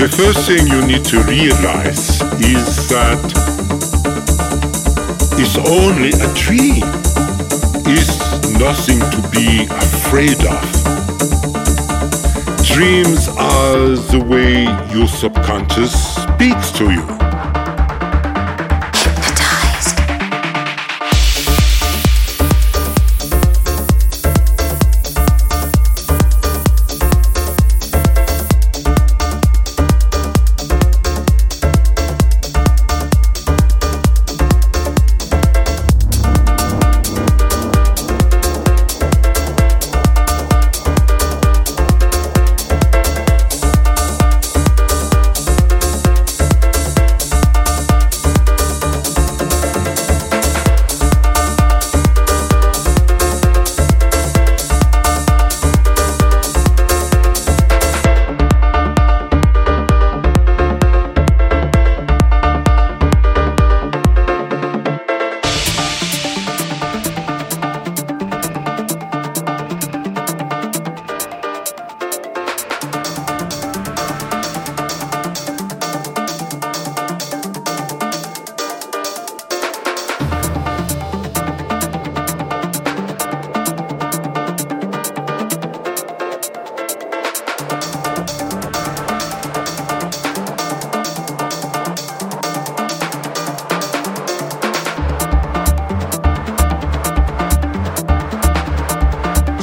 The first thing you need to realize is that it's only a dream. It's nothing to be afraid of. Dreams are the way your subconscious speaks to you.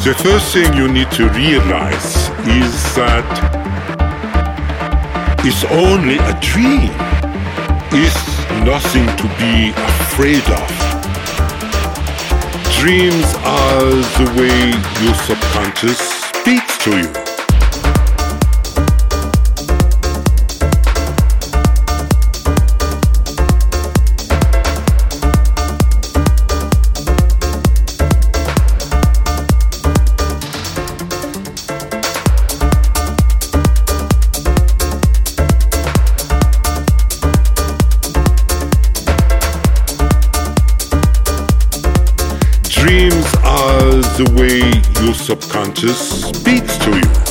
The first thing you need to realize is that it's only a dream. It's nothing to be afraid of. Dreams are the way your subconscious speaks to you. The way your subconscious speaks to you.